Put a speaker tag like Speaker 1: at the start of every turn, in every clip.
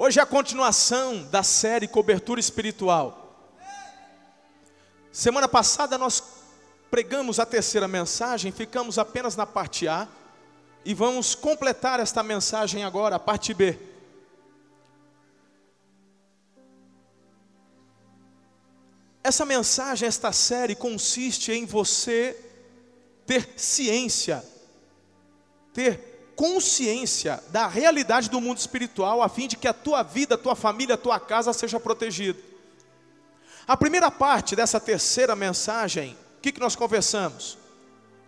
Speaker 1: Hoje é a continuação da série Cobertura Espiritual. Semana passada nós pregamos a terceira mensagem, ficamos apenas na parte A e vamos completar esta mensagem agora, a parte B. Essa mensagem, esta série consiste em você ter ciência, ter consciência da realidade do mundo espiritual, a fim de que a tua vida, a tua família, a tua casa seja protegida. A primeira parte dessa terceira mensagem, o que, que nós conversamos?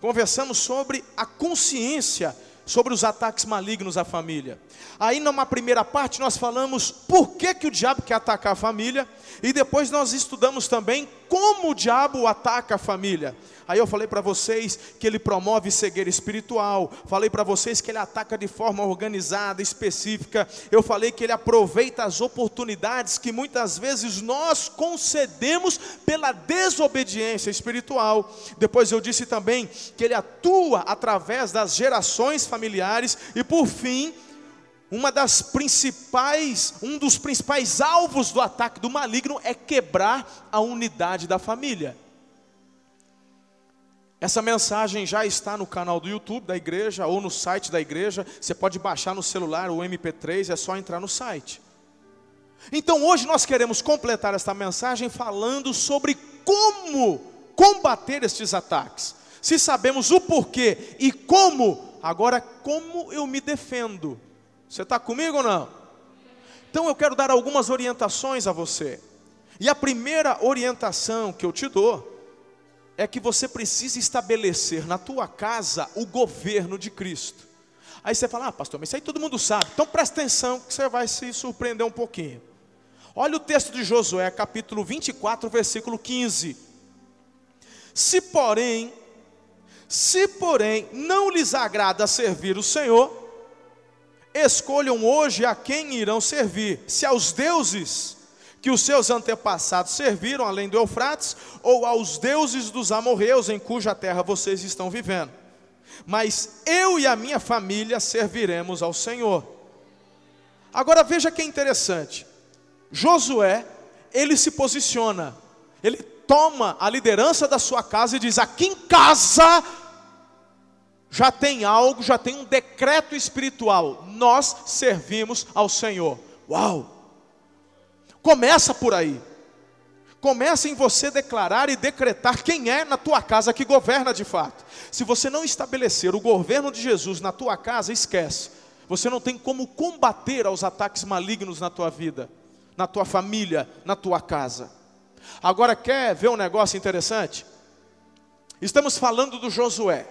Speaker 1: Conversamos sobre a consciência sobre os ataques malignos à família. Aí, numa primeira parte, nós falamos por que, que o diabo quer atacar a família, e depois nós estudamos também como o diabo ataca a família. Aí eu falei para vocês que ele promove cegueira espiritual, falei para vocês que ele ataca de forma organizada, específica. Eu falei que ele aproveita as oportunidades que muitas vezes nós concedemos pela desobediência espiritual. Depois eu disse também que ele atua através das gerações familiares e por fim, uma das principais, um dos principais alvos do ataque do maligno é quebrar a unidade da família. Essa mensagem já está no canal do YouTube da igreja ou no site da igreja. Você pode baixar no celular o MP3, é só entrar no site. Então hoje nós queremos completar esta mensagem falando sobre como combater estes ataques. Se sabemos o porquê e como, agora como eu me defendo. Você está comigo ou não? Então eu quero dar algumas orientações a você. E a primeira orientação que eu te dou é que você precisa estabelecer na tua casa o governo de Cristo. Aí você fala, ah, pastor, mas isso aí todo mundo sabe. Então presta atenção que você vai se surpreender um pouquinho. Olha o texto de Josué, capítulo 24, versículo 15. Se porém, se porém não lhes agrada servir o Senhor, escolham hoje a quem irão servir, se aos deuses que os seus antepassados serviram além do Eufrates, ou aos deuses dos amorreus em cuja terra vocês estão vivendo. Mas eu e a minha família serviremos ao Senhor. Agora veja que é interessante. Josué, ele se posiciona, ele toma a liderança da sua casa e diz: aqui em casa já tem algo, já tem um decreto espiritual. Nós servimos ao Senhor. Uau! Começa por aí. Começa em você declarar e decretar quem é na tua casa que governa de fato. Se você não estabelecer o governo de Jesus na tua casa, esquece. Você não tem como combater aos ataques malignos na tua vida, na tua família, na tua casa. Agora quer ver um negócio interessante? Estamos falando do Josué.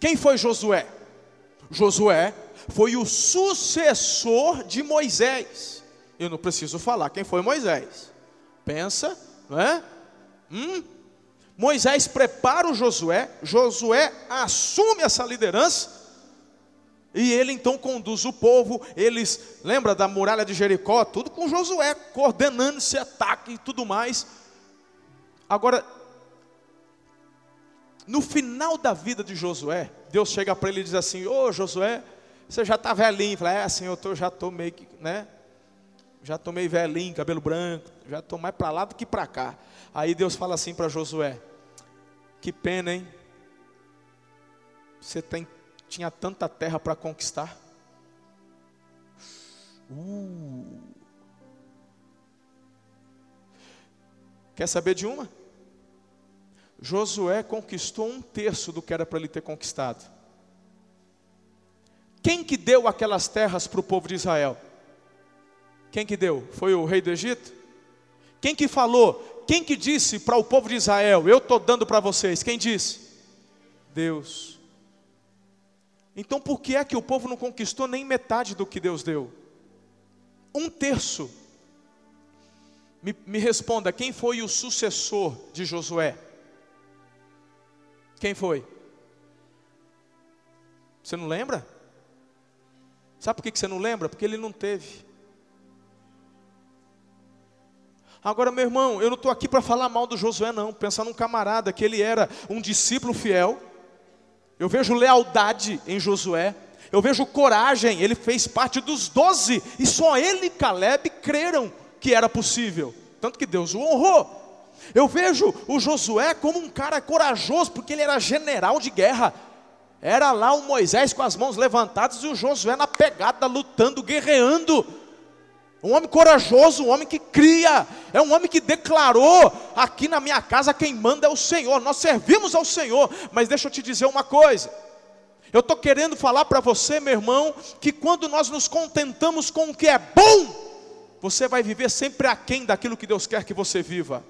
Speaker 1: Quem foi Josué? Josué foi o sucessor de Moisés. Eu não preciso falar quem foi Moisés. Pensa, não é? Hum? Moisés prepara o Josué, Josué assume essa liderança, e ele então conduz o povo. Eles, lembra da muralha de Jericó? Tudo com Josué, coordenando esse ataque e tudo mais. Agora, no final da vida de Josué, Deus chega para ele e diz assim: Ô Josué, você já está velhinho. Fala, é, Senhor, eu já estou meio que, né? já estou meio velhinho, cabelo branco, já estou mais para lá do que para cá. Aí Deus fala assim para Josué: Que pena, hein? Você tem, tinha tanta terra para conquistar. Uh. Quer saber de uma? Josué conquistou um terço do que era para ele ter conquistado. Quem que deu aquelas terras para o povo de Israel? Quem que deu? Foi o rei do Egito? Quem que falou? Quem que disse para o povo de Israel: Eu estou dando para vocês? Quem disse? Deus. Então por que é que o povo não conquistou nem metade do que Deus deu? Um terço. Me, me responda, quem foi o sucessor de Josué? Quem foi? Você não lembra? Sabe por que você não lembra? Porque ele não teve. Agora, meu irmão, eu não estou aqui para falar mal do Josué, não. Pensar num camarada que ele era um discípulo fiel. Eu vejo lealdade em Josué. Eu vejo coragem, ele fez parte dos doze, e só ele e Caleb creram que era possível, tanto que Deus o honrou. Eu vejo o Josué como um cara corajoso, porque ele era general de guerra. Era lá o Moisés com as mãos levantadas e o Josué na pegada, lutando, guerreando. Um homem corajoso, um homem que cria, é um homem que declarou: aqui na minha casa quem manda é o Senhor, nós servimos ao Senhor. Mas deixa eu te dizer uma coisa: eu estou querendo falar para você, meu irmão, que quando nós nos contentamos com o que é bom, você vai viver sempre aquém daquilo que Deus quer que você viva.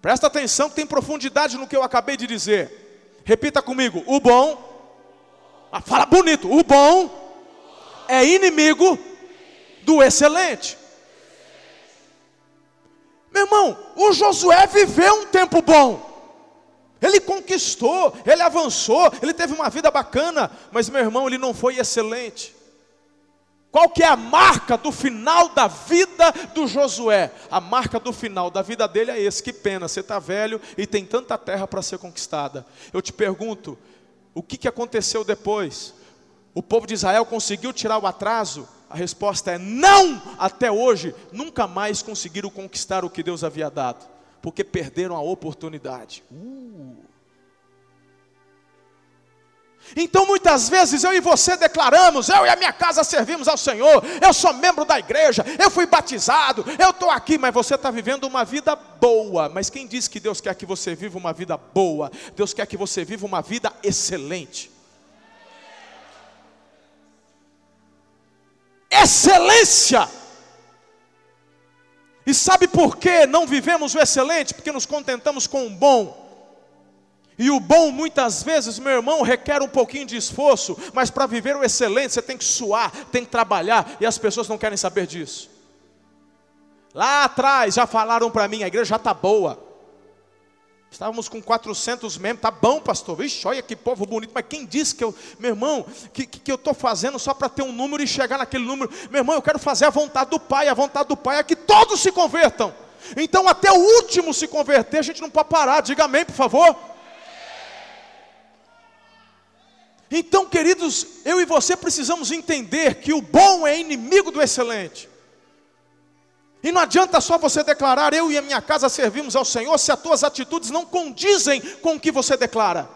Speaker 1: Presta atenção que tem profundidade no que eu acabei de dizer. Repita comigo: o bom, ah, fala bonito, o bom é inimigo do excelente. Meu irmão, o Josué viveu um tempo bom. Ele conquistou, ele avançou, ele teve uma vida bacana, mas meu irmão, ele não foi excelente. Qual que é a marca do final da vida do Josué? A marca do final da vida dele é esse. Que pena, você está velho e tem tanta terra para ser conquistada. Eu te pergunto, o que, que aconteceu depois? O povo de Israel conseguiu tirar o atraso? A resposta é não, até hoje, nunca mais conseguiram conquistar o que Deus havia dado, porque perderam a oportunidade. Uh. Então muitas vezes eu e você declaramos, eu e a minha casa servimos ao Senhor, eu sou membro da igreja, eu fui batizado, eu estou aqui, mas você está vivendo uma vida boa. Mas quem diz que Deus quer que você viva uma vida boa? Deus quer que você viva uma vida excelente. excelência. E sabe por que não vivemos o excelente? Porque nos contentamos com o bom. E o bom, muitas vezes, meu irmão, requer um pouquinho de esforço, mas para viver o excelente, você tem que suar, tem que trabalhar, e as pessoas não querem saber disso. Lá atrás já falaram para mim, a igreja já está boa. Estávamos com 400 membros, tá bom, pastor. Vixe, olha que povo bonito. Mas quem disse que eu, meu irmão, que, que eu estou fazendo só para ter um número e chegar naquele número? Meu irmão, eu quero fazer a vontade do Pai. A vontade do Pai é que todos se convertam. Então, até o último se converter, a gente não pode parar. Diga amém, por favor. Então, queridos, eu e você precisamos entender que o bom é inimigo do excelente. E não adianta só você declarar, eu e a minha casa servimos ao Senhor, se as tuas atitudes não condizem com o que você declara.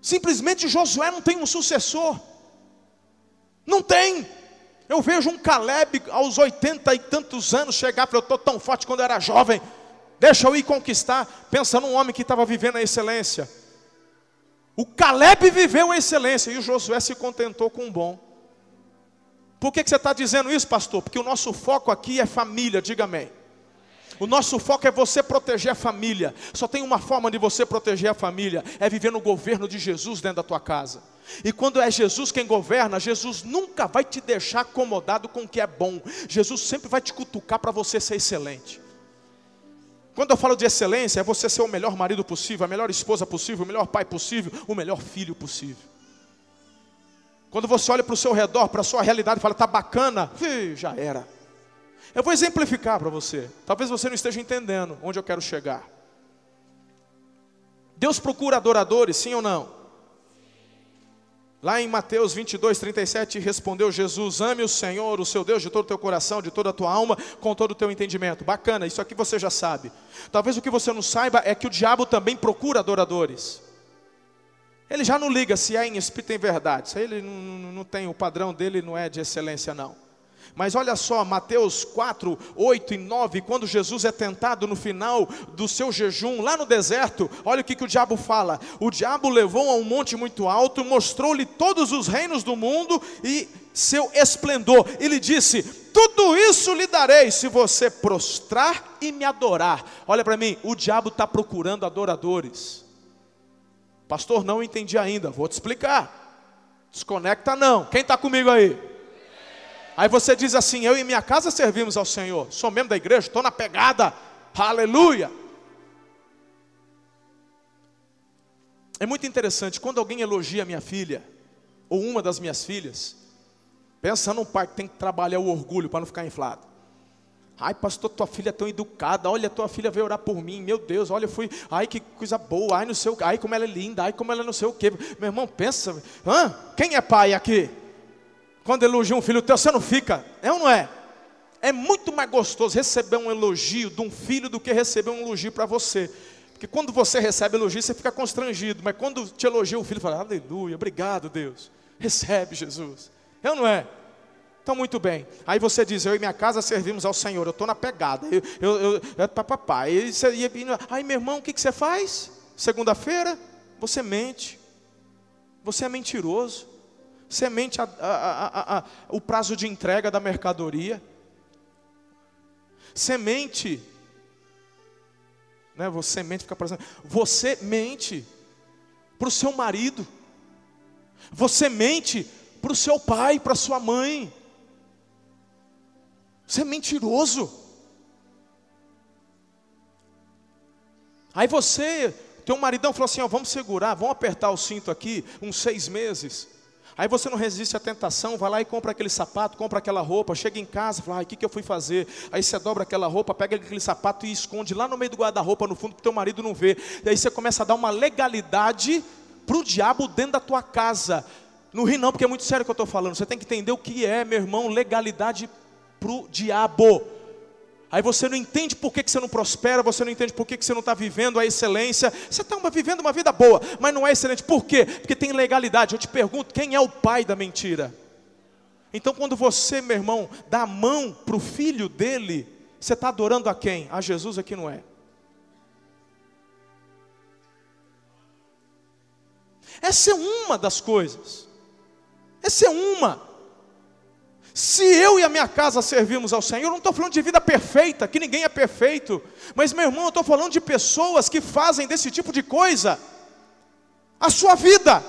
Speaker 1: Simplesmente Josué não tem um sucessor. Não tem. Eu vejo um Caleb aos oitenta e tantos anos chegar para eu estou tão forte quando eu era jovem. Deixa eu ir conquistar. Pensa num homem que estava vivendo a excelência. O Caleb viveu a excelência e o Josué se contentou com o bom. Por que, que você está dizendo isso, pastor? Porque o nosso foco aqui é família, diga amém. O nosso foco é você proteger a família. Só tem uma forma de você proteger a família: é viver no governo de Jesus dentro da tua casa. E quando é Jesus quem governa, Jesus nunca vai te deixar acomodado com o que é bom. Jesus sempre vai te cutucar para você ser excelente. Quando eu falo de excelência, é você ser o melhor marido possível, a melhor esposa possível, o melhor pai possível, o melhor filho possível. Quando você olha para o seu redor, para a sua realidade e fala, está bacana, já era. Eu vou exemplificar para você. Talvez você não esteja entendendo onde eu quero chegar. Deus procura adoradores, sim ou não? Lá em Mateus 22, 37, respondeu Jesus: Ame o Senhor, o seu Deus, de todo o teu coração, de toda a tua alma, com todo o teu entendimento. Bacana, isso aqui você já sabe. Talvez o que você não saiba é que o diabo também procura adoradores. Ele já não liga se é em espírito em verdade. Isso aí ele não, não tem, o padrão dele não é de excelência, não. Mas olha só, Mateus 4, 8 e 9, quando Jesus é tentado no final do seu jejum, lá no deserto, olha o que, que o diabo fala: o diabo levou a um monte muito alto, mostrou-lhe todos os reinos do mundo e seu esplendor. Ele disse: Tudo isso lhe darei se você prostrar e me adorar. Olha para mim, o diabo está procurando adoradores. Pastor, não entendi ainda. Vou te explicar. Desconecta não. Quem está comigo aí? Aí você diz assim: Eu e minha casa servimos ao Senhor. Sou membro da igreja, estou na pegada. Aleluia. É muito interessante quando alguém elogia minha filha, ou uma das minhas filhas, pensa num pai que tem que trabalhar o orgulho para não ficar inflado. Ai, pastor, tua filha é tão educada. Olha, tua filha veio orar por mim. Meu Deus, olha, eu fui. Ai, que coisa boa. Ai, não sei o Ai, como ela é linda. Ai, como ela não sei o quê. Meu irmão, pensa. Hã? Quem é pai aqui? Quando elogia um filho teu, você não fica. É ou não é? É muito mais gostoso receber um elogio de um filho do que receber um elogio para você. Porque quando você recebe elogio, você fica constrangido. Mas quando te elogia o filho, fala, aleluia, obrigado, Deus. Recebe, Jesus. É ou não é? Então, muito bem. Aí você diz, eu e minha casa servimos ao Senhor, eu estou na pegada. Eu, eu, eu, é papai. Aí, meu irmão, o que, que você faz? Segunda-feira, você mente. Você é mentiroso. Você mente a, a, a, o prazo de entrega da mercadoria. Você mente. Né, você mente, fica parecendo. Você mente para o seu marido. Você mente para o seu pai, para sua mãe. Você é mentiroso. Aí você, teu maridão falou assim: ó, vamos segurar, vamos apertar o cinto aqui, uns seis meses. Aí você não resiste à tentação, vai lá e compra aquele sapato, compra aquela roupa, chega em casa, fala, ai, o que, que eu fui fazer? Aí você dobra aquela roupa, pega aquele sapato e esconde lá no meio do guarda-roupa, no fundo, para o teu marido não ver. E aí você começa a dar uma legalidade para o diabo dentro da tua casa. Não ri não, porque é muito sério o que eu estou falando. Você tem que entender o que é, meu irmão, legalidade para o diabo. Aí você não entende por que, que você não prospera, você não entende por que, que você não está vivendo a excelência. Você está vivendo uma vida boa, mas não é excelente. Por quê? Porque tem legalidade. Eu te pergunto, quem é o pai da mentira? Então, quando você, meu irmão, dá a mão para o filho dele, você está adorando a quem? A Jesus aqui não é. Essa é uma das coisas. Essa é uma. Se eu e a minha casa servimos ao Senhor, eu não estou falando de vida perfeita, que ninguém é perfeito, mas meu irmão, eu estou falando de pessoas que fazem desse tipo de coisa a sua vida.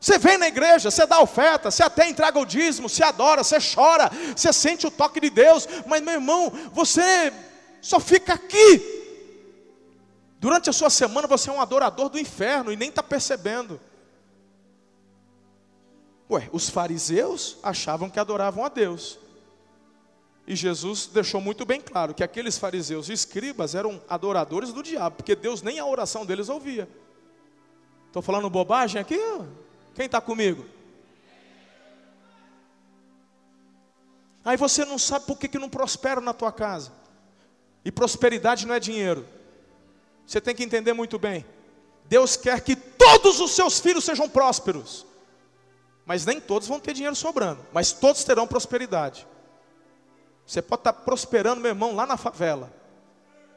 Speaker 1: Você vem na igreja, você dá oferta, você até entrega o dízimo, você adora, você chora, você sente o toque de Deus, mas meu irmão, você só fica aqui. Durante a sua semana você é um adorador do inferno e nem está percebendo. Ué, os fariseus achavam que adoravam a Deus. E Jesus deixou muito bem claro que aqueles fariseus e escribas eram adoradores do diabo, porque Deus nem a oração deles ouvia. Estou falando bobagem aqui? Quem está comigo? Aí você não sabe por que, que não prospera na tua casa. E prosperidade não é dinheiro. Você tem que entender muito bem. Deus quer que todos os seus filhos sejam prósperos. Mas nem todos vão ter dinheiro sobrando, mas todos terão prosperidade. Você pode estar prosperando, meu irmão, lá na favela.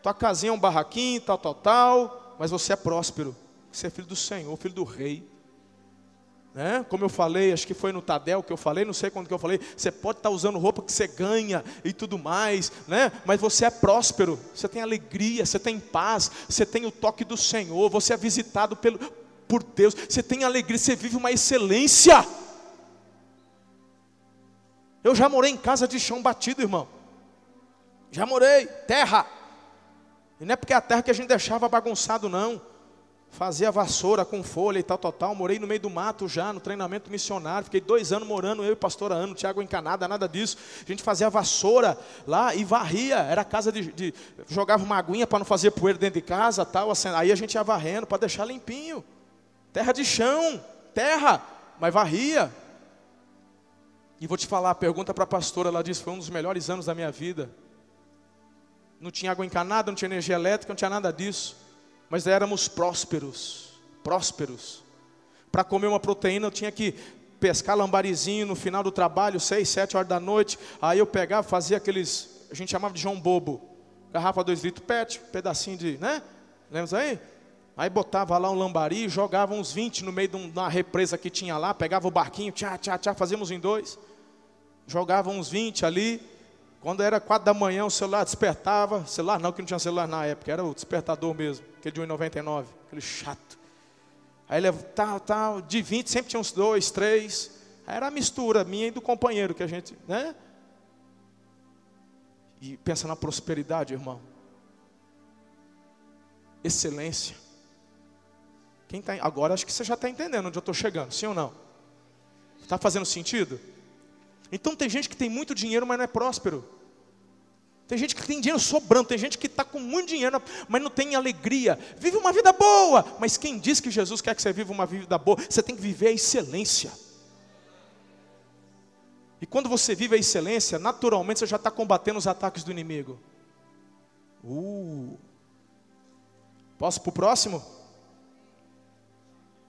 Speaker 1: Tua casinha é um barraquinho, tal, tal, tal, mas você é próspero. Você é filho do Senhor, filho do rei. Né? Como eu falei, acho que foi no Tadel que eu falei, não sei quando que eu falei, você pode estar usando roupa que você ganha e tudo mais, né? mas você é próspero, você tem alegria, você tem paz, você tem o toque do Senhor, você é visitado pelo, por Deus, você tem alegria, você vive uma excelência. Eu já morei em casa de chão batido, irmão. Já morei, terra. E não é porque é a terra que a gente deixava bagunçado, não. Fazia vassoura com folha e tal, tal, tal. Morei no meio do mato já, no treinamento missionário. Fiquei dois anos morando, eu e o pastor Ano, Tiago Encanada, nada disso. A gente fazia vassoura lá e varria. Era casa de. de jogava uma aguinha para não fazer poeira dentro de casa tal. Assim, aí a gente ia varrendo para deixar limpinho terra de chão, terra, mas varria. E vou te falar, pergunta para a pastora, ela disse, foi um dos melhores anos da minha vida. Não tinha água encanada, não tinha energia elétrica, não tinha nada disso. Mas éramos prósperos, prósperos. Para comer uma proteína eu tinha que pescar lambarizinho no final do trabalho, seis, sete horas da noite. Aí eu pegava, fazia aqueles, a gente chamava de João Bobo. Garrafa dois litros pet, pedacinho de, né? Lembra aí? Aí botava lá um lambari, jogava uns 20 no meio de uma represa que tinha lá, pegava o barquinho, tchá, tchá, tchá, fazíamos em dois. Jogava uns 20 ali. Quando era quatro da manhã, o celular despertava. Celular não, que não tinha celular na época, era o despertador mesmo, aquele de 1,99, aquele chato. Aí ele tá, tá, de 20 sempre tinha uns dois, três. Aí era a mistura minha e do companheiro que a gente, né? E pensa na prosperidade, irmão. Excelência. Quem tá, agora acho que você já está entendendo onde eu estou chegando, sim ou não? Está fazendo sentido? Então tem gente que tem muito dinheiro, mas não é próspero. Tem gente que tem dinheiro sobrando, tem gente que está com muito dinheiro, mas não tem alegria. Vive uma vida boa, mas quem diz que Jesus quer que você viva uma vida boa? Você tem que viver a excelência. E quando você vive a excelência, naturalmente você já está combatendo os ataques do inimigo. Uh. Posso para o próximo?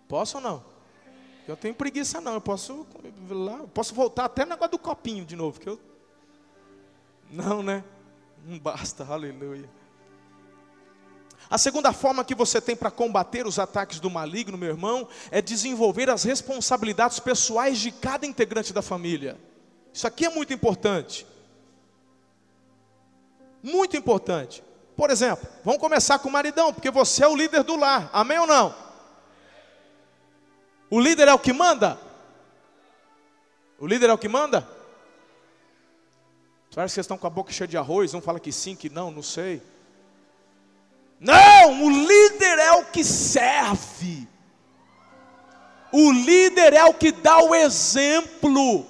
Speaker 1: Posso ou não? Eu tenho preguiça não, eu posso lá, posso voltar até no negócio do copinho de novo, que eu Não, né? Não basta, aleluia. A segunda forma que você tem para combater os ataques do maligno, meu irmão, é desenvolver as responsabilidades pessoais de cada integrante da família. Isso aqui é muito importante. Muito importante. Por exemplo, vamos começar com o maridão, porque você é o líder do lar. Amém ou não? O líder é o que manda? O líder é o que manda? Parece que vocês estão com a boca cheia de arroz, um fala que sim, que não, não sei. Não, o líder é o que serve. O líder é o que dá o exemplo.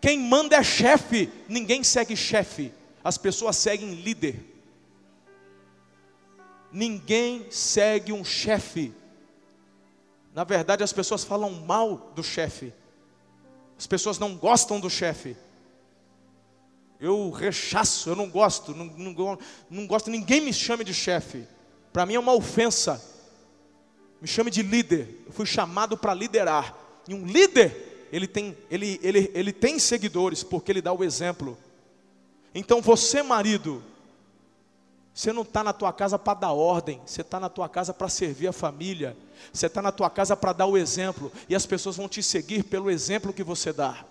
Speaker 1: Quem manda é chefe, ninguém segue chefe, as pessoas seguem líder. Ninguém segue um chefe. Na verdade, as pessoas falam mal do chefe. As pessoas não gostam do chefe. Eu rechaço, eu não gosto, não, não, não gosto, ninguém me chame de chefe. Para mim é uma ofensa. Me chame de líder. Eu fui chamado para liderar. E um líder ele tem, ele, ele, ele tem seguidores porque ele dá o exemplo. Então você, marido, você não está na tua casa para dar ordem, você está na tua casa para servir a família, você está na tua casa para dar o exemplo, e as pessoas vão te seguir pelo exemplo que você dá.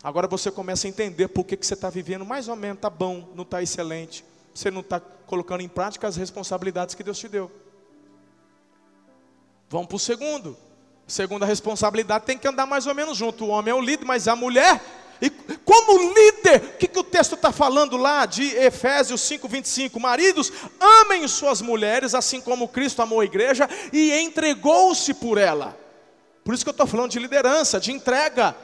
Speaker 1: Agora você começa a entender por que, que você está vivendo mais ou menos, está bom, não está excelente, você não está colocando em prática as responsabilidades que Deus te deu. Vamos para o segundo. Segundo a responsabilidade, tem que andar mais ou menos junto. O homem é o líder, mas a mulher. E como líder, o que, que o texto está falando lá de Efésios 5, 25? Maridos, amem suas mulheres, assim como Cristo amou a igreja e entregou-se por ela. Por isso que eu estou falando de liderança, de entrega.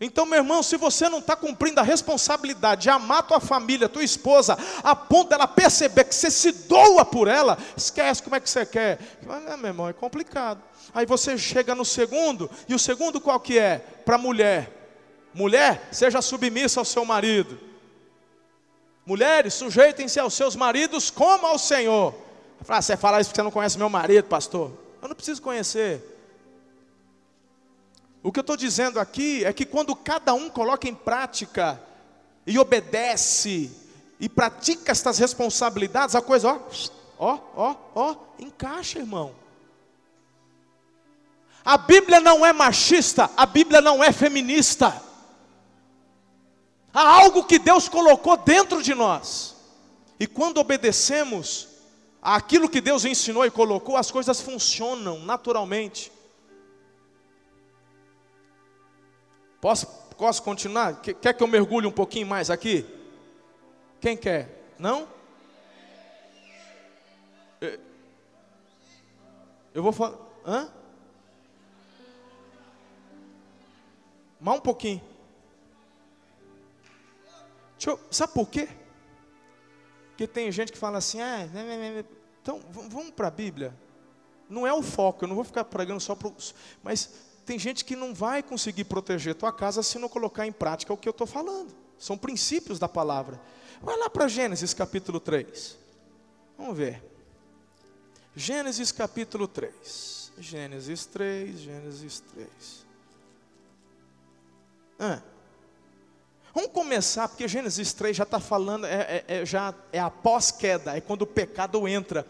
Speaker 1: Então, meu irmão, se você não está cumprindo a responsabilidade de amar tua família, tua esposa, a ponto dela perceber que você se doa por ela, esquece como é que você quer. Ah, meu irmão, é complicado. Aí você chega no segundo, e o segundo qual que é? Para a mulher. Mulher, seja submissa ao seu marido. Mulheres, sujeitem-se aos seus maridos como ao Senhor. Ah, você fala isso porque você não conhece meu marido, pastor. Eu não preciso conhecer. O que eu estou dizendo aqui é que quando cada um coloca em prática e obedece e pratica estas responsabilidades, a coisa, ó, ó, ó, ó, encaixa, irmão. A Bíblia não é machista, a Bíblia não é feminista. Há algo que Deus colocou dentro de nós. E quando obedecemos aquilo que Deus ensinou e colocou, as coisas funcionam naturalmente. Posso, posso continuar? Quer que eu mergulhe um pouquinho mais aqui? Quem quer? Não? Eu vou falar. Hã? Mais um pouquinho. Eu, sabe por quê? Porque tem gente que fala assim, ah, então vamos para a Bíblia. Não é o foco, eu não vou ficar pregando só para Mas tem gente que não vai conseguir proteger tua casa se não colocar em prática o que eu estou falando. São princípios da palavra. Vai lá para Gênesis capítulo 3. Vamos ver. Gênesis capítulo 3. Gênesis 3, Gênesis 3. Ah. Vamos começar, porque Gênesis 3 já está falando, é, é, é, já é após queda, é quando o pecado entra.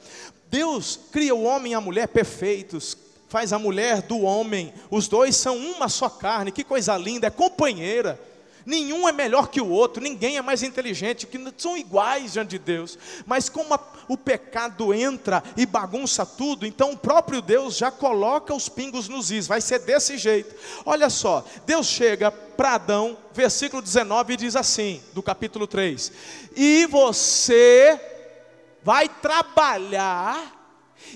Speaker 1: Deus cria o homem e a mulher perfeitos, faz a mulher do homem, os dois são uma só carne, que coisa linda, é companheira. Nenhum é melhor que o outro, ninguém é mais inteligente, que são iguais diante de Deus. Mas como a, o pecado entra e bagunça tudo, então o próprio Deus já coloca os pingos nos is, vai ser desse jeito. Olha só, Deus chega para Adão, versículo 19, e diz assim, do capítulo 3: E você vai trabalhar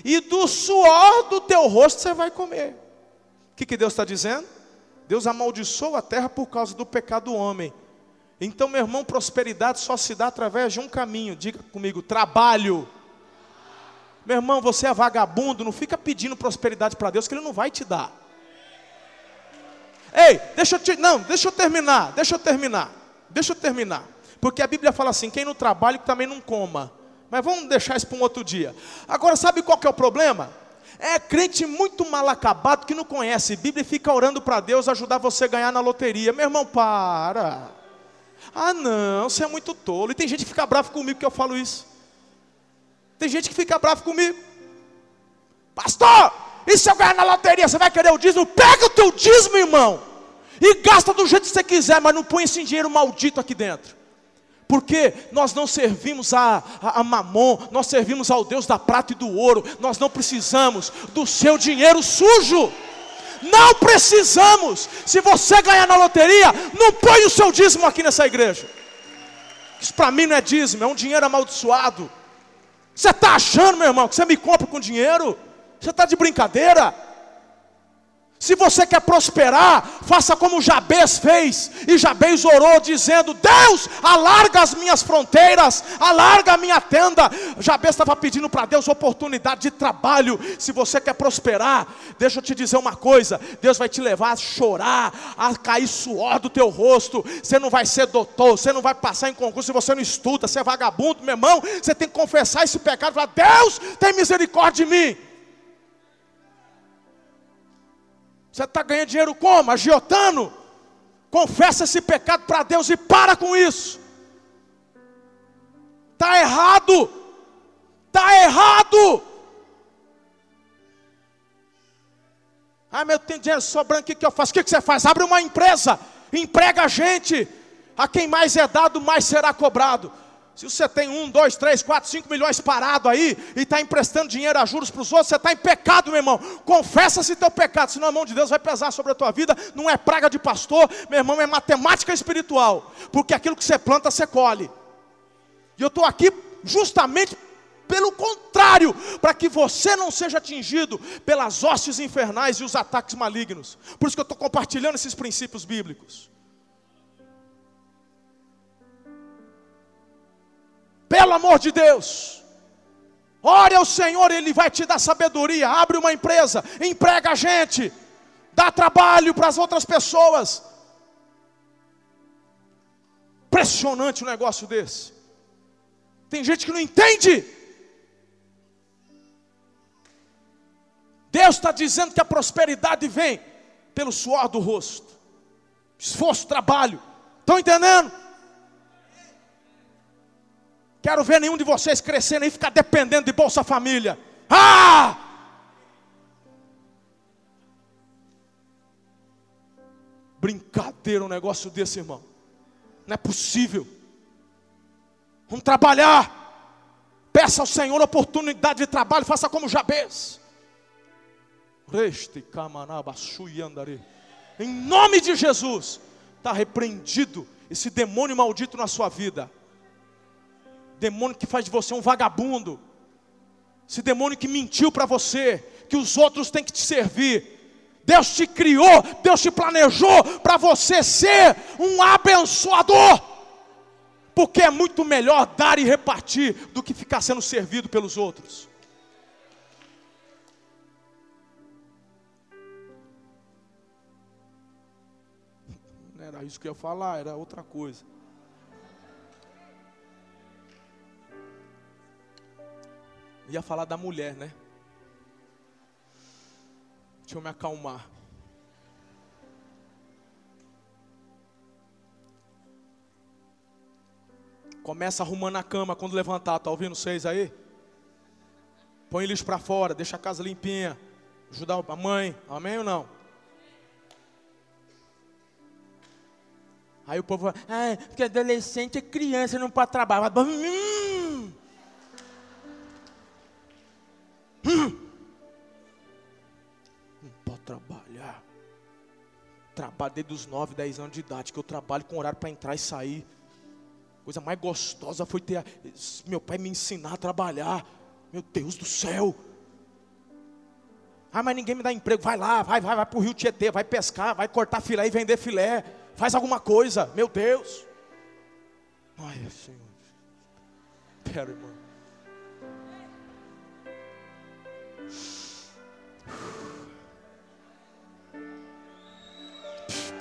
Speaker 1: e do suor do teu rosto você vai comer. O que, que Deus está dizendo? Deus amaldiçoou a terra por causa do pecado do homem. Então, meu irmão, prosperidade só se dá através de um caminho. Diga comigo, trabalho. Meu irmão, você é vagabundo, não fica pedindo prosperidade para Deus que Ele não vai te dar. Ei, deixa eu te, não, deixa eu terminar, deixa eu terminar, deixa eu terminar. Porque a Bíblia fala assim: quem não trabalha também não coma. Mas vamos deixar isso para um outro dia. Agora, sabe qual que é o problema? É crente muito mal acabado que não conhece Bíblia e fica orando para Deus ajudar você a ganhar na loteria. Meu irmão, para. Ah, não, você é muito tolo. E tem gente que fica bravo comigo que eu falo isso. Tem gente que fica bravo comigo. Pastor, e se eu ganhar na loteria, você vai querer o dízimo? Pega o teu dízimo, irmão, e gasta do jeito que você quiser, mas não põe esse dinheiro maldito aqui dentro. Porque nós não servimos a, a, a, mamon, nós servimos ao Deus da prata e do ouro, nós não precisamos do seu dinheiro sujo. Não precisamos. Se você ganhar na loteria, não põe o seu dízimo aqui nessa igreja. Isso para mim não é dízimo, é um dinheiro amaldiçoado. Você está achando, meu irmão, que você me compra com dinheiro? Você está de brincadeira? Se você quer prosperar, faça como Jabez fez. E Jabez orou dizendo: Deus, alarga as minhas fronteiras, alarga a minha tenda. Jabez estava pedindo para Deus oportunidade de trabalho. Se você quer prosperar, deixa eu te dizer uma coisa: Deus vai te levar a chorar, a cair suor do teu rosto. Você não vai ser doutor, você não vai passar em concurso se você não estuda, você é vagabundo, meu irmão. Você tem que confessar esse pecado e falar: Deus, tem misericórdia de mim. Você está ganhando dinheiro como? Agiotando? Confessa esse pecado para Deus e para com isso. Está errado. Está errado. Ah, mas eu tenho dinheiro sobrando, o que, que eu faço? O que, que você faz? Abre uma empresa, emprega a gente. A quem mais é dado, mais será cobrado. Se você tem um, dois, três, quatro, cinco milhões parado aí e está emprestando dinheiro a juros para os outros, você está em pecado, meu irmão. Confessa-se teu pecado, senão a mão de Deus vai pesar sobre a tua vida. Não é praga de pastor, meu irmão, é matemática espiritual. Porque aquilo que você planta, você colhe. E eu estou aqui justamente pelo contrário, para que você não seja atingido pelas hostes infernais e os ataques malignos. Por isso que eu estou compartilhando esses princípios bíblicos. Pelo amor de Deus. Ore ao Senhor, Ele vai te dar sabedoria. Abre uma empresa, emprega a gente, dá trabalho para as outras pessoas. Impressionante um negócio desse. Tem gente que não entende. Deus está dizendo que a prosperidade vem pelo suor do rosto, esforço, trabalho. Estão entendendo? Quero ver nenhum de vocês crescendo e ficar dependendo de Bolsa Família. Ah! Brincadeira um negócio desse, irmão. Não é possível. Vamos trabalhar. Peça ao Senhor oportunidade de trabalho. Faça como Jabez. Em nome de Jesus. Está repreendido esse demônio maldito na sua vida demônio que faz de você um vagabundo, esse demônio que mentiu para você, que os outros têm que te servir. Deus te criou, Deus te planejou para você ser um abençoador, porque é muito melhor dar e repartir do que ficar sendo servido pelos outros. Era isso que eu ia falar, era outra coisa. Ia falar da mulher, né? Deixa eu me acalmar. Começa arrumando a cama quando levantar, tá ouvindo vocês aí? Põe lixo para fora, deixa a casa limpinha. Ajudar a mãe, amém ou não? Aí o povo fala, ah, porque adolescente é criança, não pode trabalhar. Hum, Hum. Não pode trabalhar. Trabalho desde os 9, 10 anos de idade, que eu trabalho com horário para entrar e sair. Coisa mais gostosa foi ter meu pai me ensinar a trabalhar. Meu Deus do céu. Ah, mas ninguém me dá emprego. Vai lá, vai, vai, vai para o Rio Tietê, vai pescar, vai cortar filé e vender filé. Faz alguma coisa, meu Deus. Ai, Senhor. Pera, irmão.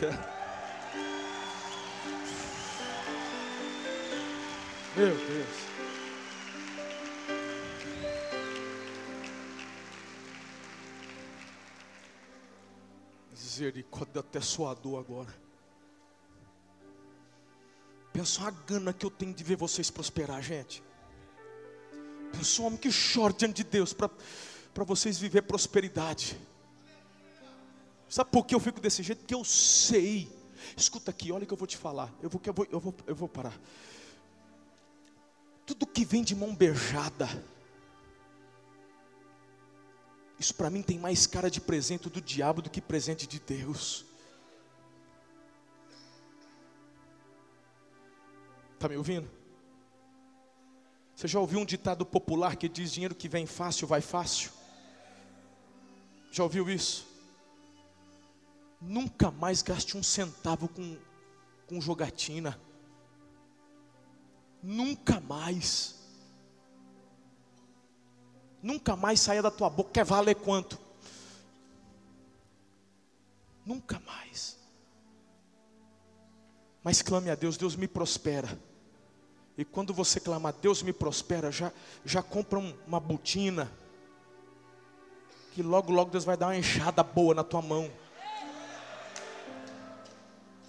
Speaker 1: Pera. Meu Deus. Misericórdia, até suador agora. Pensa a gana que eu tenho de ver vocês prosperar, gente. Pensa um homem que chora diante de Deus para vocês viver prosperidade. Sabe por que eu fico desse jeito? Porque eu sei. Escuta aqui, olha o que eu vou te falar. Eu vou, eu vou, eu vou, eu vou parar. Tudo que vem de mão beijada, isso para mim tem mais cara de presente do diabo do que presente de Deus. Está me ouvindo? Você já ouviu um ditado popular que diz: dinheiro que vem fácil, vai fácil? Já ouviu isso? Nunca mais gaste um centavo com, com jogatina. Nunca mais. Nunca mais saia da tua boca, quer valer quanto? Nunca mais. Mas clame a Deus, Deus me prospera. E quando você clama, Deus me prospera, já, já compra um, uma botina. Que logo, logo Deus vai dar uma enxada boa na tua mão.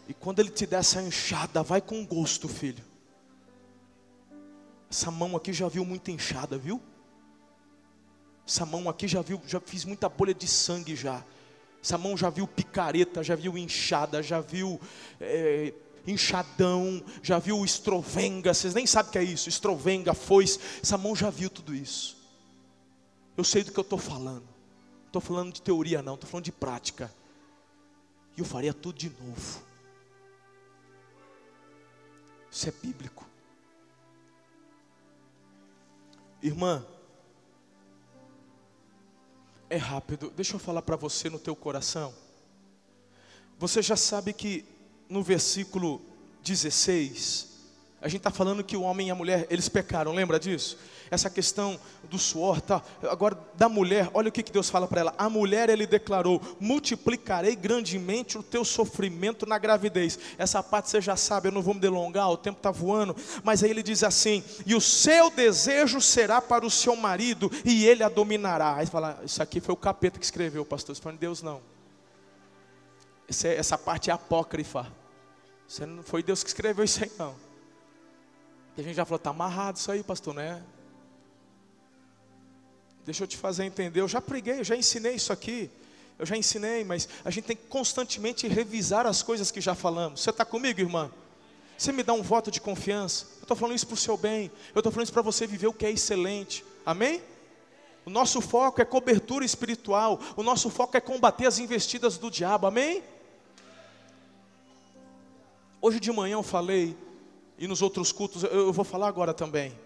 Speaker 1: E quando Ele te der essa enxada, vai com gosto, filho. Essa mão aqui já viu muita enxada, viu? Essa mão aqui já viu, já fiz muita bolha de sangue já. Essa mão já viu picareta, já viu inchada, já viu é, inchadão, já viu estrovenga. Vocês nem sabem o que é isso, estrovenga, foice. Essa mão já viu tudo isso. Eu sei do que eu estou falando. Não estou falando de teoria, não, estou falando de prática. E eu faria tudo de novo. Isso é bíblico. Irmã, é rápido. Deixa eu falar para você no teu coração. Você já sabe que no versículo 16, a gente está falando que o homem e a mulher, eles pecaram, lembra disso? Essa questão do suor, tá? Agora, da mulher, olha o que, que Deus fala para ela. A mulher, ele declarou: multiplicarei grandemente o teu sofrimento na gravidez. Essa parte você já sabe, eu não vou me delongar, o tempo está voando. Mas aí ele diz assim: e o seu desejo será para o seu marido, e ele a dominará. Aí fala: isso aqui foi o capeta que escreveu, pastor. Isso foi Deus, não. essa parte é apócrifa. Não foi Deus que escreveu isso aí, não. E a gente já falou, está amarrado isso aí, pastor, né? Deixa eu te fazer entender. Eu já preguei, eu já ensinei isso aqui. Eu já ensinei, mas a gente tem que constantemente revisar as coisas que já falamos. Você está comigo, irmã? Você me dá um voto de confiança? Eu estou falando isso para o seu bem. Eu estou falando isso para você viver o que é excelente. Amém? O nosso foco é cobertura espiritual. O nosso foco é combater as investidas do diabo. Amém? Hoje de manhã eu falei e nos outros cultos, eu vou falar agora também.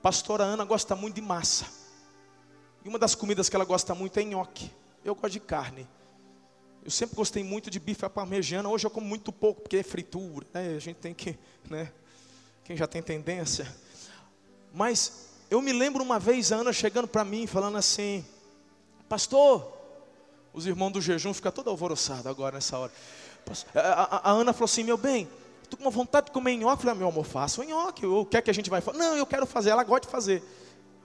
Speaker 1: Pastora Ana gosta muito de massa. E uma das comidas que ela gosta muito é nhoque. Eu gosto de carne. Eu sempre gostei muito de bife à parmegiana. Hoje eu como muito pouco, porque é fritura. Né? A gente tem que, né? Quem já tem tendência. Mas eu me lembro uma vez a Ana chegando para mim, falando assim: Pastor, os irmãos do jejum ficam todo alvoroçados agora nessa hora. A, a, a Ana falou assim: Meu bem, estou com uma vontade de comer nhoque. Eu falei, ah, meu amor, faça o nhoque. O que é que a gente vai fazer? Não, eu quero fazer. Ela gosta de fazer.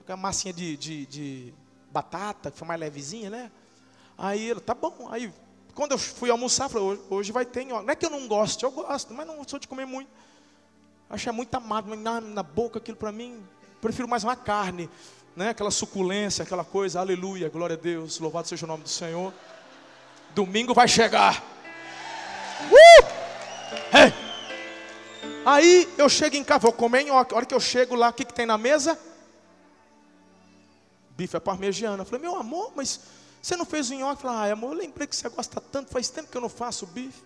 Speaker 1: A massinha de, de, de batata, que foi mais levezinha, né? Aí ela, tá bom. Aí, quando eu fui almoçar, falei, hoje, hoje vai ter nhoque. Não é que eu não gosto, eu gosto, mas não sou de comer muito. Achei muito amado, mas na, na boca aquilo para mim, prefiro mais uma carne, né? Aquela suculência, aquela coisa, aleluia, glória a Deus, louvado seja o nome do Senhor. Domingo vai chegar. Uh! Hey! Aí eu chego em casa, vou comer nhoque. A hora que eu chego lá, o que, que tem na mesa? Bife é parmegiana. Eu falei, meu amor, mas você não fez o nhoque? Falei, ah, amor, eu lembrei que você gosta tanto, faz tempo que eu não faço bife.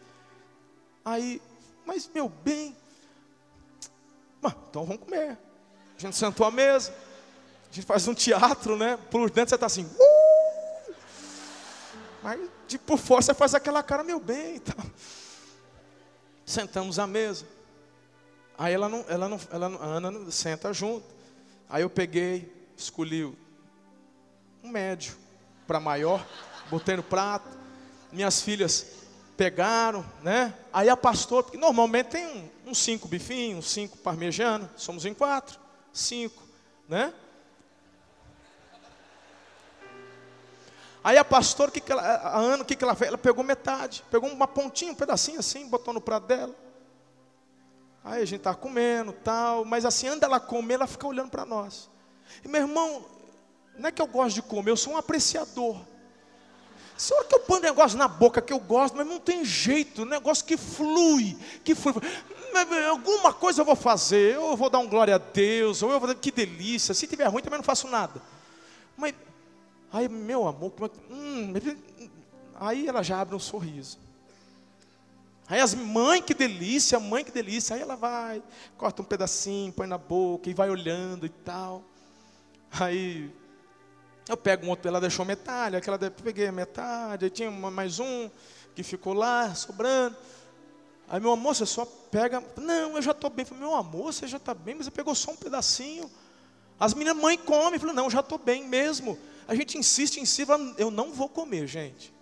Speaker 1: Aí, mas meu bem, então vamos comer. A gente sentou à mesa, a gente faz um teatro, né? Por dentro você está assim, uh! mas de por fora você faz aquela cara, meu bem. Então. Sentamos à mesa. Aí ela não, ela não, ela não, a Ana senta junto. Aí eu peguei, escolhi um médio para maior, botei no prato. Minhas filhas pegaram, né? Aí a pastora, porque normalmente tem uns um, um cinco bifinhos, uns cinco parmegianos, somos em quatro, cinco, né? Aí a pastora, que que ela, a Ana, o que, que ela fez? Ela pegou metade, pegou uma pontinha, um pedacinho assim, botou no prato dela. Aí a gente está comendo, tal, mas assim, anda ela comer, ela fica olhando para nós. E meu irmão, não é que eu gosto de comer, eu sou um apreciador. Se hora que eu ponho um negócio na boca que eu gosto, mas não tem jeito, um negócio que flui, que flui. Alguma coisa eu vou fazer, ou eu vou dar um glória a Deus, ou eu vou dizer que delícia. Se tiver ruim, também não faço nada. Mas Aí, meu amor, como é que. Hum, aí ela já abre um sorriso. Aí as mãe que delícia, mãe que delícia. Aí ela vai, corta um pedacinho, põe na boca e vai olhando e tal. Aí eu pego um outro, ela deixou metade, aquela eu peguei metade, aí tinha mais um que ficou lá, sobrando. Aí meu amor, você só pega. Não, eu já estou bem. Falei, meu amor, você já está bem, mas você pegou só um pedacinho. As meninas, mãe, come. Eu falei, não, já estou bem mesmo. A gente insiste em si, eu não vou comer, gente.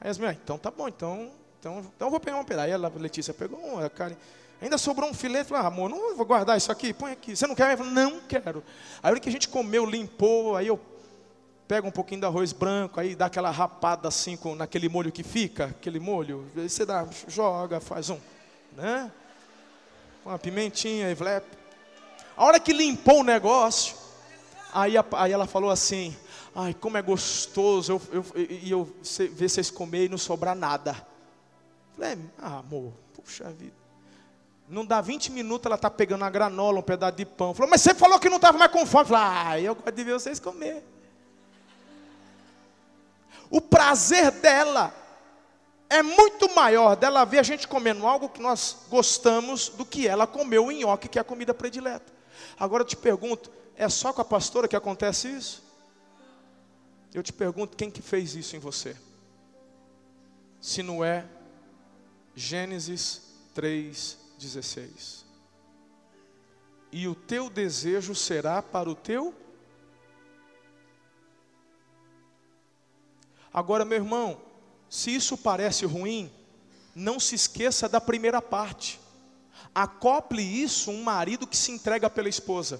Speaker 1: Aí as meninas, então tá bom, então, então, então eu vou pegar um pedaço. Aí a Letícia pegou um, a Karen, ainda sobrou um filete, falou, ah, amor, não vou guardar isso aqui, põe aqui. Você não quer? Falei, não quero. Aí a hora que a gente comeu, limpou, aí eu pego um pouquinho de arroz branco, aí dá aquela rapada assim, com, naquele molho que fica, aquele molho, aí você dá, joga, faz um, né? Uma pimentinha, e A hora que limpou o negócio, Aí, aí ela falou assim: Ai, como é gostoso eu, eu, eu, eu ver vocês comer e não sobrar nada. Falei, ah, amor, puxa vida. Não dá 20 minutos, ela está pegando a granola, um pedaço de pão. Falou, mas você falou que não estava mais com fome. Falei, ah, eu gosto de ver vocês comer. O prazer dela é muito maior dela ver a gente comendo algo que nós gostamos do que ela comeu o nhoque, que é a comida predileta. Agora eu te pergunto, é só com a pastora que acontece isso? Eu te pergunto, quem que fez isso em você? Se não é Gênesis 3:16. E o teu desejo será para o teu Agora, meu irmão, se isso parece ruim, não se esqueça da primeira parte. Acople isso um marido que se entrega pela esposa.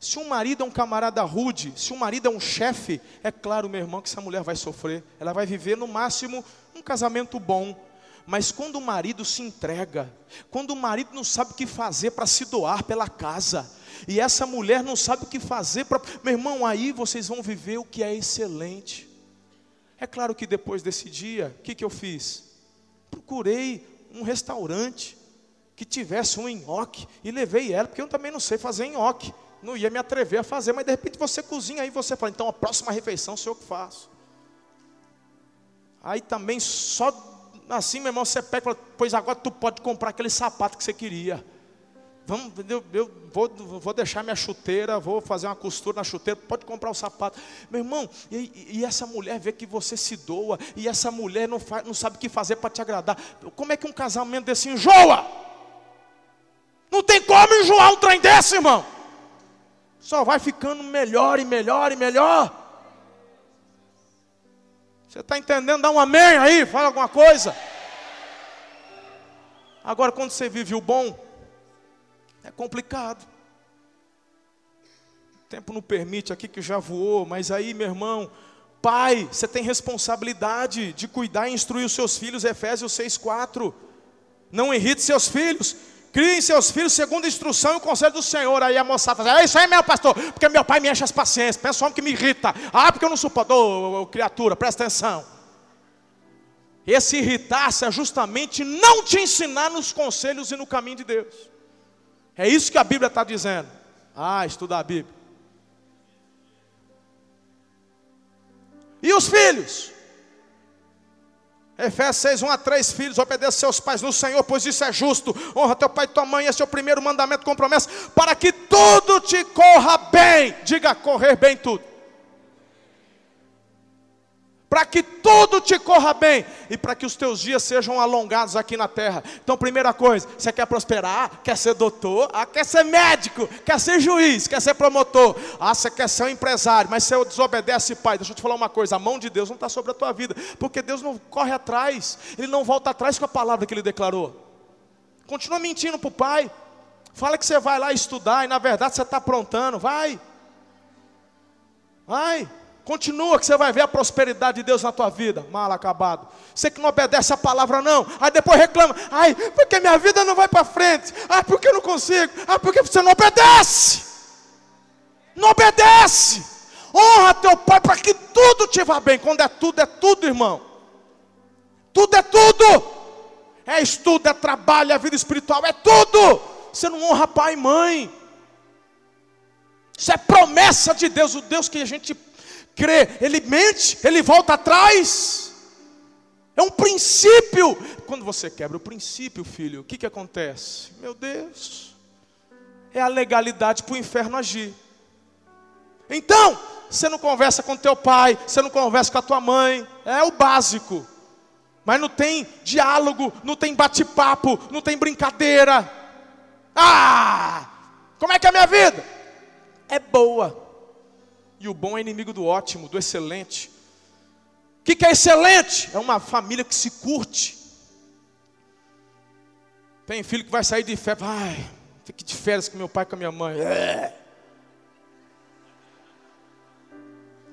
Speaker 1: Se um marido é um camarada rude, se um marido é um chefe, é claro, meu irmão, que essa mulher vai sofrer. Ela vai viver no máximo um casamento bom. Mas quando o marido se entrega, quando o marido não sabe o que fazer para se doar pela casa, e essa mulher não sabe o que fazer para. Meu irmão, aí vocês vão viver o que é excelente. É claro que depois desse dia, o que, que eu fiz? Procurei um restaurante que tivesse um nhoque e levei ela, porque eu também não sei fazer nhoque não ia me atrever a fazer, mas de repente você cozinha aí você fala, então a próxima refeição sou eu que faço. Aí também só assim, meu irmão, você pega pois agora tu pode comprar aquele sapato que você queria. Vamos, eu, eu vou, vou, deixar minha chuteira, vou fazer uma costura na chuteira, pode comprar o sapato. Meu irmão, e, e essa mulher vê que você se doa, e essa mulher não, faz, não sabe o que fazer para te agradar. Como é que um casamento desse enjoa? Não tem como enjoar um trem desse, irmão só vai ficando melhor e melhor e melhor. Você está entendendo? Dá um amém aí, fala alguma coisa. Agora, quando você vive o bom, é complicado. O tempo não permite aqui que já voou, mas aí, meu irmão, pai, você tem responsabilidade de cuidar e instruir os seus filhos, Efésios 6,4. Não irrite seus filhos, Criem seus filhos segundo a instrução e o conselho do Senhor. Aí a moça fala, é isso aí meu pastor, porque meu pai me enche as paciências. Pensa homem que me irrita. Ah, porque eu não suporto, oh, criatura, presta atenção. Esse irritar-se é justamente não te ensinar nos conselhos e no caminho de Deus. É isso que a Bíblia está dizendo. Ah, estudar a Bíblia. E os filhos? Efésios 6, 1 a 3, filhos, obedeça seus pais no Senhor, pois isso é justo. Honra teu pai e tua mãe, esse é o primeiro mandamento com promessa, para que tudo te corra bem. Diga correr bem tudo. Para que tudo te corra bem. e para que os teus dias sejam alongados aqui na terra. Então, primeira coisa, você quer prosperar, quer ser doutor, ah, quer ser médico, quer ser juiz, quer ser promotor, ah, você quer ser um empresário, mas você desobedece, pai. Deixa eu te falar uma coisa: a mão de Deus não está sobre a tua vida, porque Deus não corre atrás, Ele não volta atrás com a palavra que Ele declarou. Continua mentindo para o pai. Fala que você vai lá estudar e na verdade você está aprontando. Vai. Vai. Continua que você vai ver a prosperidade de Deus na tua vida. Mal acabado. Você que não obedece a palavra, não. Aí depois reclama. Ai, porque minha vida não vai para frente. Ai, porque eu não consigo. Ai, porque você não obedece. Não obedece. Honra teu pai para que tudo te vá bem. Quando é tudo, é tudo, irmão. Tudo é tudo. É estudo, é trabalho, é vida espiritual, é tudo. Você não honra pai e mãe. Isso é promessa de Deus, o Deus que a gente crê, ele mente, ele volta atrás. É um princípio. Quando você quebra o princípio, filho, o que, que acontece? Meu Deus, é a legalidade para o inferno agir. Então, você não conversa com teu pai, você não conversa com a tua mãe, é o básico. Mas não tem diálogo, não tem bate-papo, não tem brincadeira. Ah! Como é que é a minha vida? É boa. E o bom é inimigo do ótimo, do excelente. O que, é excelente? É uma família que se curte. Tem filho que vai sair de férias, vai, fique de férias com meu pai e com a minha mãe. É.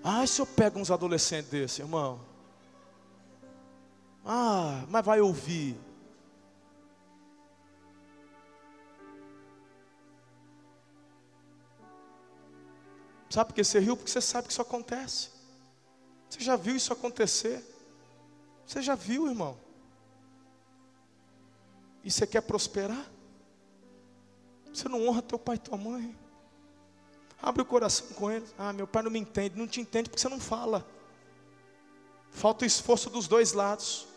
Speaker 1: Ah, se eu pego uns adolescentes desse, irmão. Ah, mas vai ouvir. Sabe por que você riu? Porque você sabe que isso acontece. Você já viu isso acontecer? Você já viu, irmão? E você quer prosperar? Você não honra teu pai e tua mãe? Abre o coração com eles. Ah, meu pai não me entende. Não te entende porque você não fala. Falta o esforço dos dois lados.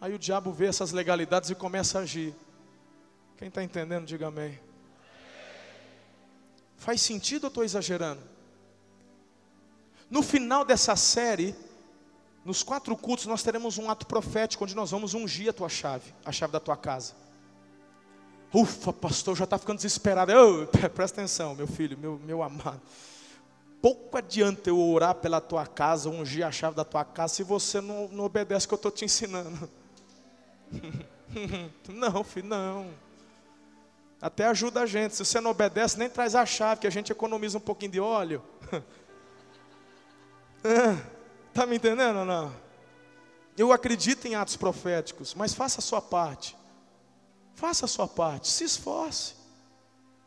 Speaker 1: Aí o diabo vê essas legalidades e começa a agir. Quem está entendendo, diga amém. Faz sentido ou estou exagerando? No final dessa série, nos quatro cultos, nós teremos um ato profético onde nós vamos ungir a tua chave, a chave da tua casa. Ufa, pastor, já está ficando desesperado. Oh, presta atenção, meu filho, meu, meu amado. Pouco adianta eu orar pela tua casa, ungir a chave da tua casa, se você não, não obedece o que eu estou te ensinando. não, filho, não. Até ajuda a gente. Se você não obedece, nem traz a chave, que a gente economiza um pouquinho de óleo. Está me entendendo ou não? Eu acredito em atos proféticos, mas faça a sua parte. Faça a sua parte, se esforce.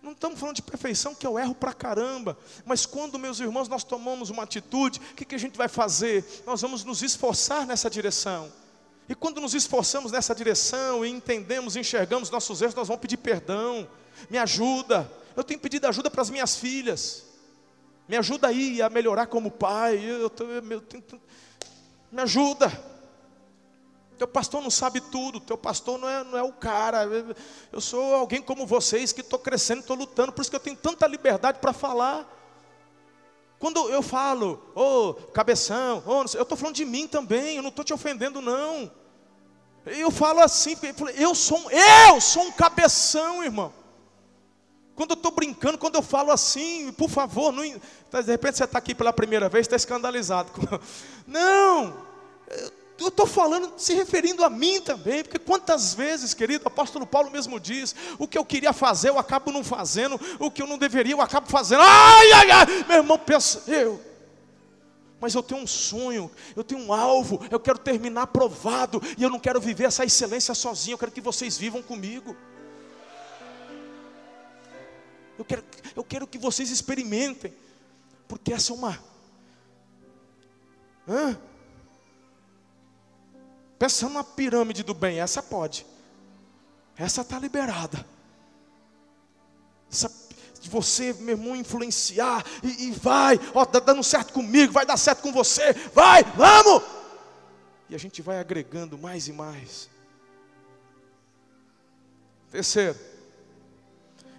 Speaker 1: Não estamos falando de perfeição, que eu erro pra caramba. Mas quando, meus irmãos, nós tomamos uma atitude, o que, que a gente vai fazer? Nós vamos nos esforçar nessa direção. E quando nos esforçamos nessa direção e entendemos, enxergamos nossos erros, nós vamos pedir perdão. Me ajuda. Eu tenho pedido ajuda para as minhas filhas. Me ajuda aí a melhorar como pai. Eu, tô, me ajuda. Teu pastor não sabe tudo, teu pastor não é, não é o cara. Eu sou alguém como vocês que estou crescendo, estou lutando, por isso que eu tenho tanta liberdade para falar. Quando eu falo, ô oh, cabeção, oh, eu estou falando de mim também, eu não estou te ofendendo, não. Eu falo assim, eu sou, eu sou um cabeção, irmão. Quando eu estou brincando, quando eu falo assim, por favor, não, de repente você está aqui pela primeira vez, está escandalizado. Não, eu estou falando, se referindo a mim também, porque quantas vezes, querido, o apóstolo Paulo mesmo diz: o que eu queria fazer, eu acabo não fazendo, o que eu não deveria, eu acabo fazendo. Ai, ai, ai, meu irmão, pensa, eu, mas eu tenho um sonho, eu tenho um alvo, eu quero terminar aprovado, e eu não quero viver essa excelência sozinho, eu quero que vocês vivam comigo. Eu quero, eu quero que vocês experimentem, porque essa é uma. Hã? Pensa numa pirâmide do bem, essa pode. Essa está liberada. Essa de você, meu irmão, influenciar e, e vai, ó, tá dando certo comigo, vai dar certo com você, vai, vamos! E a gente vai agregando mais e mais. Terceiro,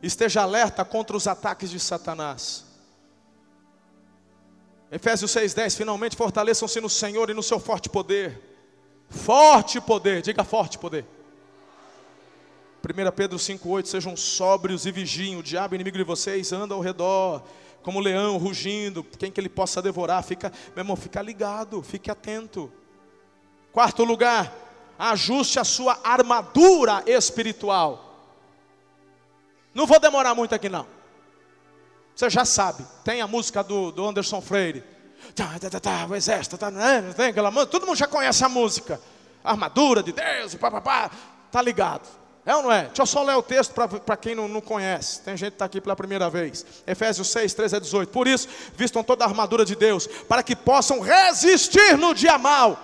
Speaker 1: esteja alerta contra os ataques de Satanás. Efésios 6,10: Finalmente fortaleçam-se no Senhor e no seu forte poder. Forte poder, diga forte poder. 1 Pedro 5,8: Sejam sóbrios e vigiem, o diabo inimigo de vocês anda ao redor, como leão rugindo, quem que ele possa devorar, fica, meu irmão, fica ligado, fique atento. Quarto lugar, ajuste a sua armadura espiritual. Não vou demorar muito aqui não. Você já sabe, tem a música do, do Anderson Freire. Tá, tá, tá, tá, o exército, tá, né? aquela todo mundo já conhece a música. Armadura de Deus, papapá, tá ligado. É ou não é? Deixa eu só ler o texto para quem não, não, conhece. Tem gente que está aqui pela primeira vez. Efésios 6, 13 a 18. Por isso, vistam toda a armadura de Deus, para que possam resistir no dia mal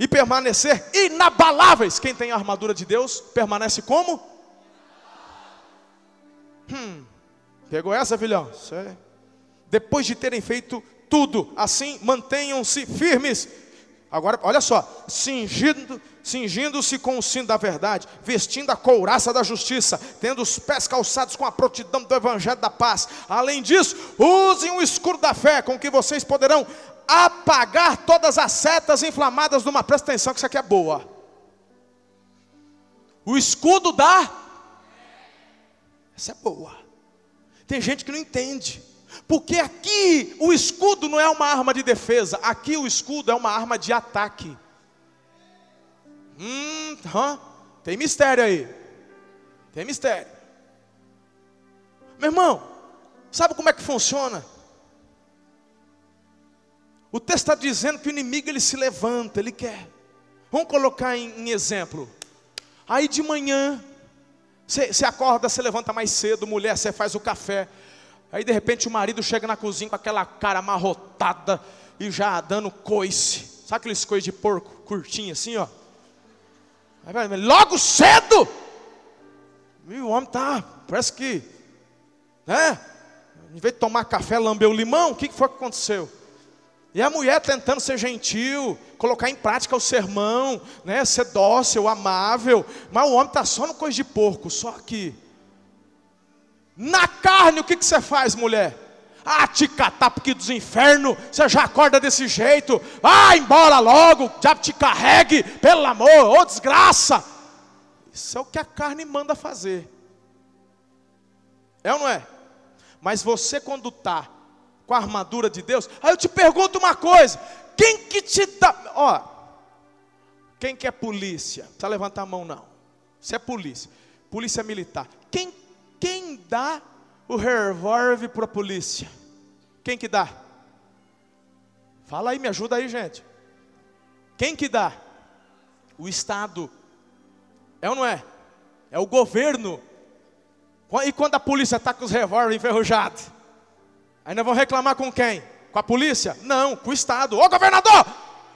Speaker 1: e permanecer inabaláveis. Quem tem a armadura de Deus permanece como? Hum, pegou essa, filhão? Sei. Depois de terem feito tudo, assim mantenham-se firmes. Agora, olha só, cingindo, cingindo-se com o cinto da verdade, vestindo a couraça da justiça, tendo os pés calçados com a prontidão do evangelho da paz. Além disso, usem o escudo da fé, com que vocês poderão apagar todas as setas inflamadas numa. Presta atenção que isso aqui é boa. O escudo da. Essa é boa. Tem gente que não entende. Porque aqui o escudo não é uma arma de defesa, aqui o escudo é uma arma de ataque. Hum, hum, tem mistério aí. Tem mistério. Meu irmão, sabe como é que funciona? O texto está dizendo que o inimigo ele se levanta, ele quer. Vamos colocar em, em exemplo. Aí de manhã, você acorda, você levanta mais cedo, mulher, você faz o café. Aí de repente o marido chega na cozinha com aquela cara amarrotada e já dando coice. Sabe aqueles coices de porco curtinho assim, ó? Logo cedo! E o homem tá, parece que, né? Em vez de tomar café, lambeu limão, o que foi que aconteceu? E a mulher tentando ser gentil, colocar em prática o sermão, né, ser dócil, amável, mas o homem está só no coisa de porco, só aqui. Na carne, o que, que você faz, mulher? Ah, te catar porque dos infernos, você já acorda desse jeito, vai embora logo, já te carregue, pelo amor, ô oh, desgraça. Isso é o que a carne manda fazer. É ou não é? Mas você quando está com a armadura de Deus. Aí eu te pergunto uma coisa: quem que te dá. Ó, quem que é polícia? Não precisa levantar a mão, não. Você é polícia. Polícia militar. Quem, quem dá o revólver para a polícia? Quem que dá? Fala aí, me ajuda aí, gente. Quem que dá? O Estado. É ou não é? É o governo. E quando a polícia está com os revólveres enferrujados? Ainda vão reclamar com quem? Com a polícia? Não, com o Estado. Ô governador,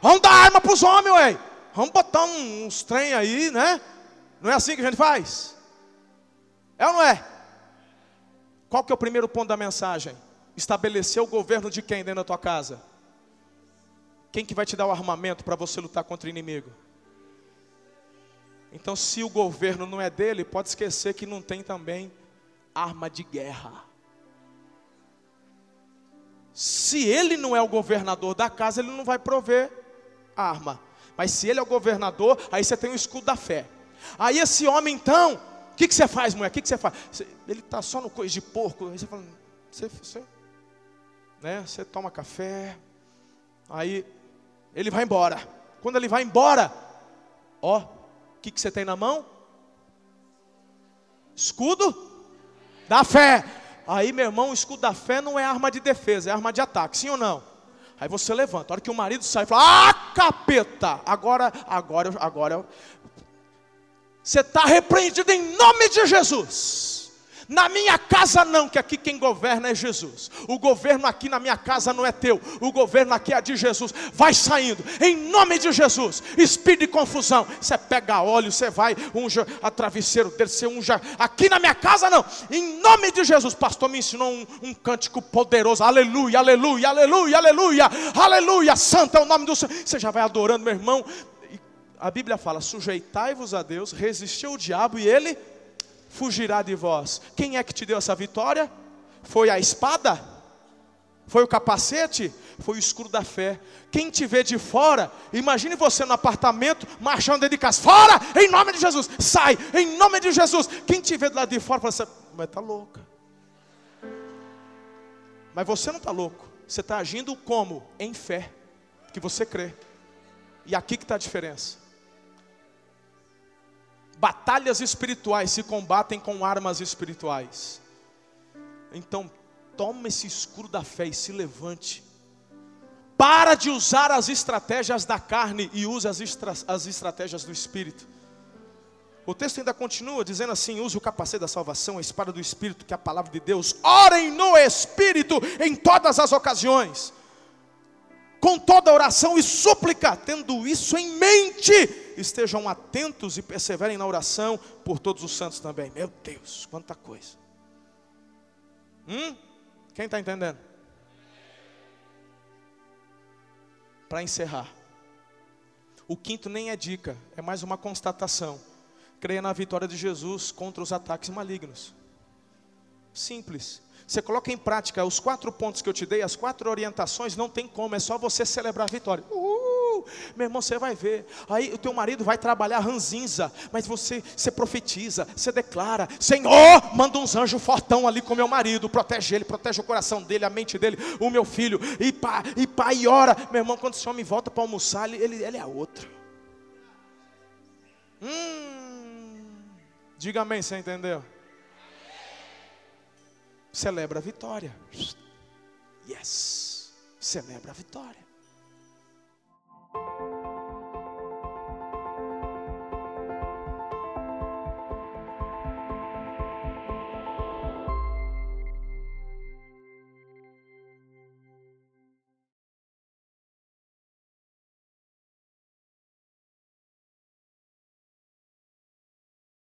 Speaker 1: vamos dar arma para os homens, ué. Vamos botar uns trem aí, né? Não é assim que a gente faz? É ou não é? Qual que é o primeiro ponto da mensagem? Estabelecer o governo de quem dentro da tua casa? Quem que vai te dar o armamento para você lutar contra o inimigo? Então, se o governo não é dele, pode esquecer que não tem também arma de guerra. Se ele não é o governador da casa, ele não vai prover arma. Mas se ele é o governador, aí você tem o escudo da fé. Aí esse homem então, o que, que você faz, mulher? O que, que você faz? ele está só no coisa de porco. Aí você fala, você, você, né? você toma café. Aí ele vai embora. Quando ele vai embora, ó, o que, que você tem na mão? Escudo da fé. Aí, meu irmão, o escudo da fé não é arma de defesa, é arma de ataque, sim ou não? Aí você levanta, a hora que o marido sai fala: Ah, capeta! Agora, agora, agora. Você está repreendido em nome de Jesus. Na minha casa não, que aqui quem governa é Jesus. O governo aqui na minha casa não é teu. O governo aqui é de Jesus. Vai saindo, em nome de Jesus. Espírito de confusão. Você pega óleo, você vai, unja a travesseiro dele, você unja. Aqui na minha casa não. Em nome de Jesus. Pastor me ensinou um, um cântico poderoso. Aleluia, aleluia, aleluia, aleluia, aleluia. Santo é o nome do Senhor. Você já vai adorando, meu irmão. A Bíblia fala: sujeitai-vos a Deus, resistiu o diabo e ele fugirá de vós. Quem é que te deu essa vitória? Foi a espada? Foi o capacete? foi o escuro da fé. Quem te vê de fora, imagine você no apartamento, marchando dentro de casa, fora, em nome de Jesus, sai, em nome de Jesus. Quem te vê do lado de fora, fala assim, mas está louca. Mas você não está louco, você está agindo como? Em fé, que você crê. E aqui que está a diferença. Batalhas espirituais se combatem com armas espirituais. Então, toma esse escuro da fé e se levante. Para de usar as estratégias da carne e use as, estra as estratégias do Espírito. O texto ainda continua dizendo assim: use o capacete da salvação, a espada do Espírito, que é a palavra de Deus. Orem no Espírito em todas as ocasiões, com toda oração e súplica, tendo isso em mente, estejam atentos e perseverem na oração por todos os santos também. Meu Deus, quanta coisa. Hum? Quem está entendendo? Para encerrar, o quinto nem é dica, é mais uma constatação. Creia na vitória de Jesus contra os ataques malignos. Simples. Você coloca em prática os quatro pontos que eu te dei, as quatro orientações, não tem como, é só você celebrar a vitória. Uhul! Meu irmão, você vai ver. Aí o teu marido vai trabalhar ranzinza, mas você, você profetiza, você declara: Senhor, manda uns anjos fortão ali com meu marido, protege ele, protege o coração dele, a mente dele, o meu filho. E pá, e pá, e ora. Meu irmão, quando esse homem volta para almoçar, ele, ele, ele é outro. Hum, diga amém, você entendeu? celebra a vitória. Yes, celebra a vitória. Thank you